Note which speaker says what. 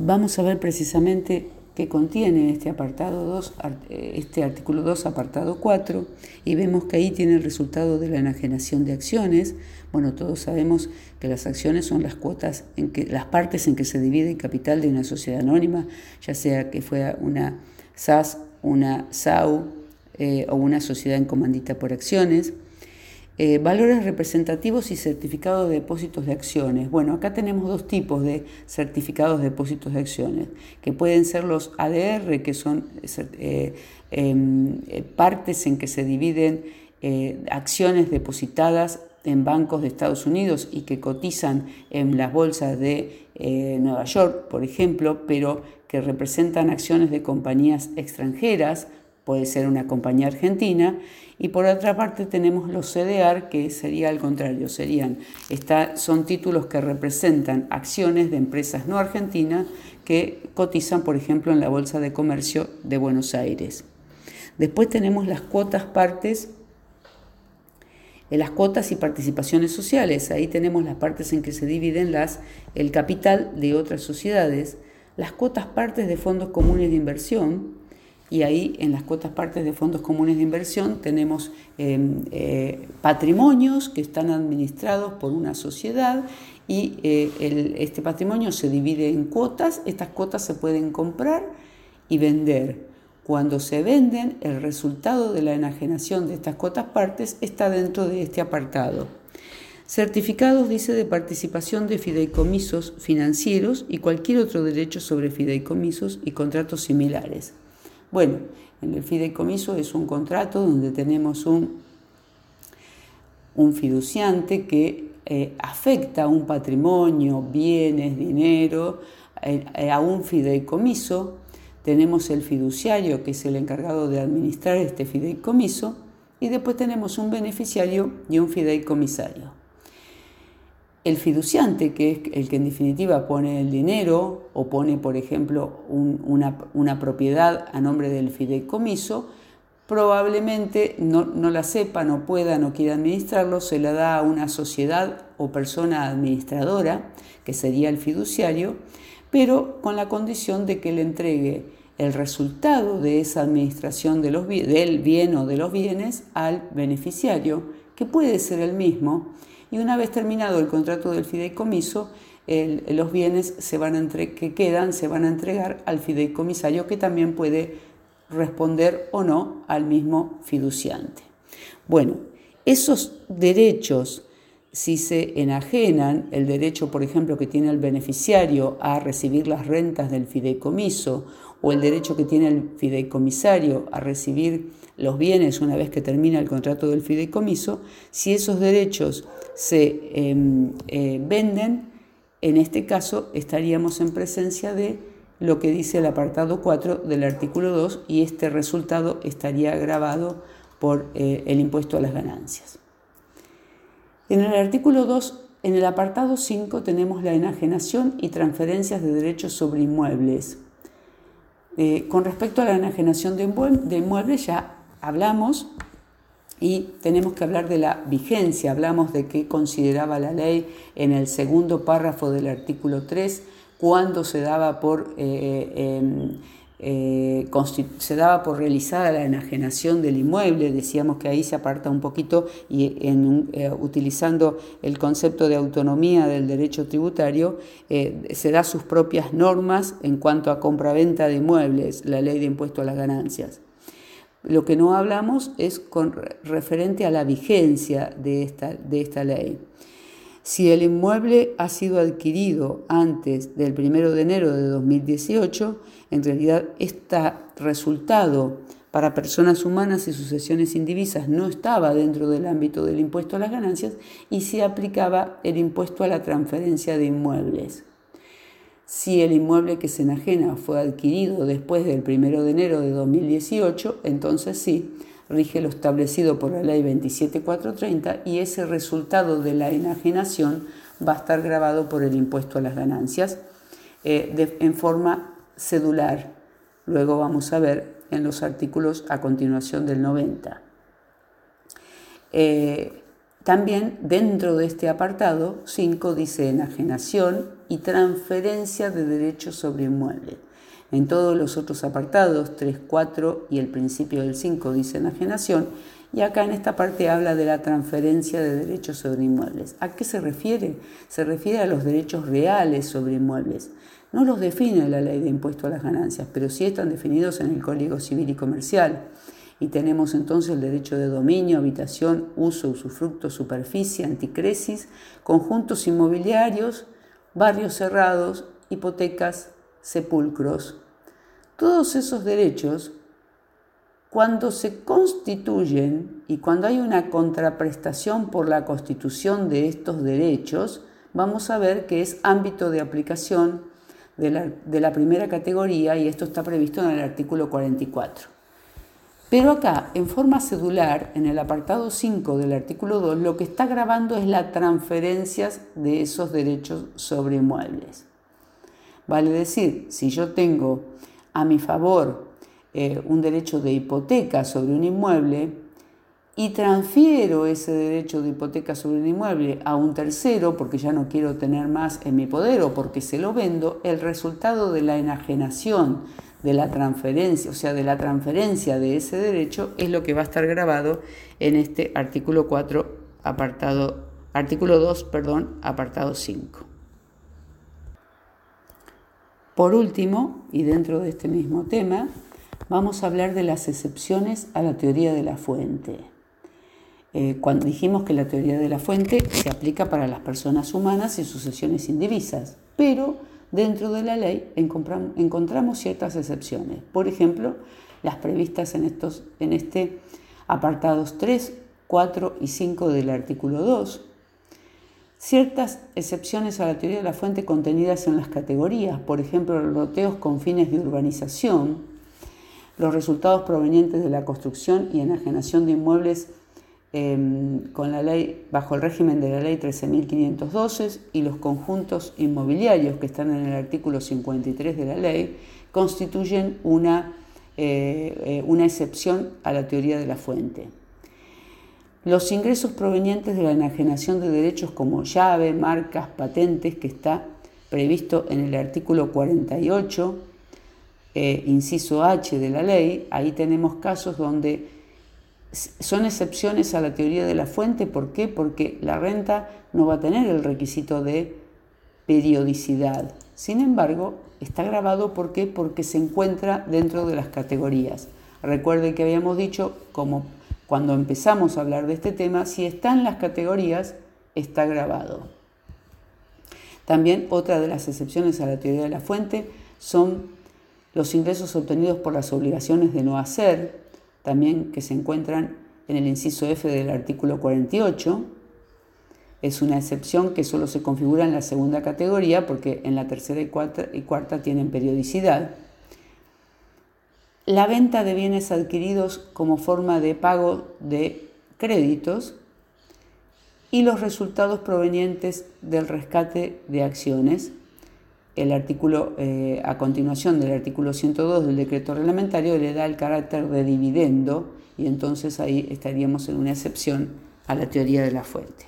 Speaker 1: Vamos a ver precisamente qué contiene este apartado 2, este artículo 2, apartado 4, y vemos que ahí tiene el resultado de la enajenación de acciones. Bueno, todos sabemos que las acciones son las cuotas, en que, las partes en que se divide el capital de una sociedad anónima, ya sea que fuera una SAS, una SAU eh, o una sociedad en comandita por acciones. Eh, valores representativos y certificados de depósitos de acciones. Bueno, acá tenemos dos tipos de certificados de depósitos de acciones, que pueden ser los ADR, que son eh, em, partes en que se dividen acciones depositadas en bancos de Estados Unidos y que cotizan en las bolsas de Nueva York, por ejemplo, pero que representan acciones de compañías extranjeras, puede ser una compañía argentina, y por otra parte tenemos los CDR, que sería al contrario, serían, son títulos que representan acciones de empresas no argentinas que cotizan, por ejemplo, en la Bolsa de Comercio de Buenos Aires. Después tenemos las cuotas partes en las cuotas y participaciones sociales. Ahí tenemos las partes en que se dividen las, el capital de otras sociedades las cuotas partes de fondos comunes de inversión, y ahí en las cuotas partes de fondos comunes de inversión tenemos em, eh, patrimonios que están administrados por una sociedad y eh, este patrimonio se divide en cuotas, estas cuotas se pueden comprar y vender. Cuando se venden, el resultado de la enajenación de estas cuotas partes está dentro de este apartado. Certificados, dice, de participación de fideicomisos financieros y cualquier otro derecho sobre fideicomisos y contratos similares. Bueno, en el fideicomiso es un contrato donde tenemos un, un fiduciante que eh, afecta un patrimonio, bienes, dinero, eh, eh, a un fideicomiso. Tenemos el fiduciario, que es el encargado de administrar este fideicomiso, y después tenemos un beneficiario y un fideicomisario el fiduciante, que es el que en definitiva pone el dinero o pone, por ejemplo, una, propiedad a nombre del fideicomiso, probablemente no, no, la sepa, no pueda, no quiera administrarlo, se la da a una sociedad o persona administradora, que sería el fiduciario, pero con la condición de que le entregue el resultado de esa administración del bien o de los bienes al beneficiario, que puede ser el mismo, y una vez terminado el contrato del fideicomiso, los bienes se van que quedan se van a entregar al fideicomisario que también puede responder o no al mismo fiduciante. Bueno, esos derechos, si se enajenan, el derecho, por ejemplo, que tiene el beneficiario a recibir las rentas del fideicomiso o el derecho que tiene el fideicomisario a recibir los bienes una vez que termina el contrato del fideicomiso, si esos derechos se em, eh, venden, en este caso estaríamos en presencia de lo que dice el apartado 4 del artículo 2 y este resultado estaría grabado por eh, el impuesto a las ganancias. En el artículo 2, en el apartado 5 tenemos la enajenación y transferencias de derechos sobre inmuebles. Eh, con respecto a la enajenación de, inmuebles ya hablamos y tenemos que hablar de la vigencia, hablamos de qué consideraba la ley en el segundo párrafo del artículo 3, cuando se daba por, eh, em, eh, se daba por realizada la enajenación del inmueble, decíamos que ahí se aparta un poquito y en, eh, utilizando el concepto de autonomía del derecho tributario, se da sus propias normas en cuanto a compraventa de inmuebles, la ley de impuesto a las ganancias. Lo que no hablamos es con referente a la vigencia de esta, de esta ley. Si el inmueble ha sido adquirido antes del 1 de enero de 2018, en realidad este resultado para personas humanas y sucesiones indivisas no estaba dentro del ámbito del impuesto a las ganancias y se aplicaba el impuesto a la transferencia de inmuebles. Si el inmueble que se enajena fue adquirido después del 1 de enero de 2018, entonces sí, rige lo establecido por la ley 27430 y ese resultado de la enajenación va a estar grabado por el impuesto a las ganancias eh, en forma cedular. Luego vamos a ver en los artículos a continuación del 90. Eh, también dentro de este apartado 5 dice enajenación y transferencia de derechos sobre inmuebles. En todos los otros apartados, 3, 4 y el principio del 5 dice enajenación, y acá en esta parte habla de la transferencia de derechos sobre inmuebles. ¿A qué se refiere? Se refiere a los derechos reales sobre inmuebles. No los define la ley de impuesto a las ganancias, pero sí están definidos en el Código Civil y Comercial. Y tenemos entonces el derecho de dominio, habitación, uso, usufructo, superficie, anticresis, conjuntos inmobiliarios, barrios cerrados, hipotecas, sepulcros. Todos esos derechos cuando se constituyen y cuando hay una contraprestación por la constitución de estos derechos, vamos a ver que es ámbito de aplicación de la, primera categoría y esto está previsto en el artículo 44. Pero acá, en forma cedular, en el apartado 5 del artículo 2, lo que está grabando es la transferencia de esos derechos sobre inmuebles. Vale decir, si yo tengo a mi favor eh, un derecho de hipoteca sobre un inmueble y transfiero ese derecho de hipoteca sobre un inmueble a un tercero porque ya no quiero tener más en mi poder o porque se lo vendo, el resultado de la enajenación de la transferencia, o sea, de la transferencia de ese derecho es lo que va a estar grabado en este artículo 4 apartado artículo 2, perdón, apartado 5. Por último, y dentro de este mismo tema, vamos a hablar de las excepciones a la teoría de la fuente. Eh, cuando dijimos que la teoría de la fuente se aplica para las personas humanas y sucesiones indivisas, pero dentro de la ley encontramos ciertas excepciones. Por ejemplo, las previstas en, estos, en este apartados 3, 4 y 5 del artículo 2, ciertas excepciones a la teoría de la fuente contenidas en las categorías, por ejemplo, los loteos con fines de urbanización, los resultados provenientes de la construcción y enajenación de inmuebles em, bajo el régimen de la ley 13.512 y los conjuntos inmobiliarios que están en el artículo 53 de la ley constituyen una, eh, eh, una excepción a la teoría de la fuente. Los ingresos provenientes de la enajenación de derechos como llave, marcas, patentes, que está previsto en el artículo 48 eh, inciso H de la ley, ahí tenemos casos donde son excepciones a la teoría de la fuente. ¿Por qué? Porque la renta no va a tener el requisito de periodicidad. Sin embargo, está grabado ¿por qué? porque se encuentra dentro de las categorías. Recuerde que habíamos dicho, como cuando empezamos a hablar de este tema, si está en las categorías, está grabado. También otra de las excepciones a la teoría de la fuente son los ingresos obtenidos por las obligaciones de no hacer, también que se encuentran en el inciso F del artículo 48, es una excepción que solo se configura en la segunda categoría porque en la tercera y cuarta, tienen periodicidad. La venta de bienes adquiridos como forma de pago de créditos y los resultados provenientes del rescate de acciones el artículo, eh, a continuación del artículo 102 del decreto reglamentario, le da el carácter de dividendo y entonces ahí estaríamos en una excepción a la teoría de la fuente.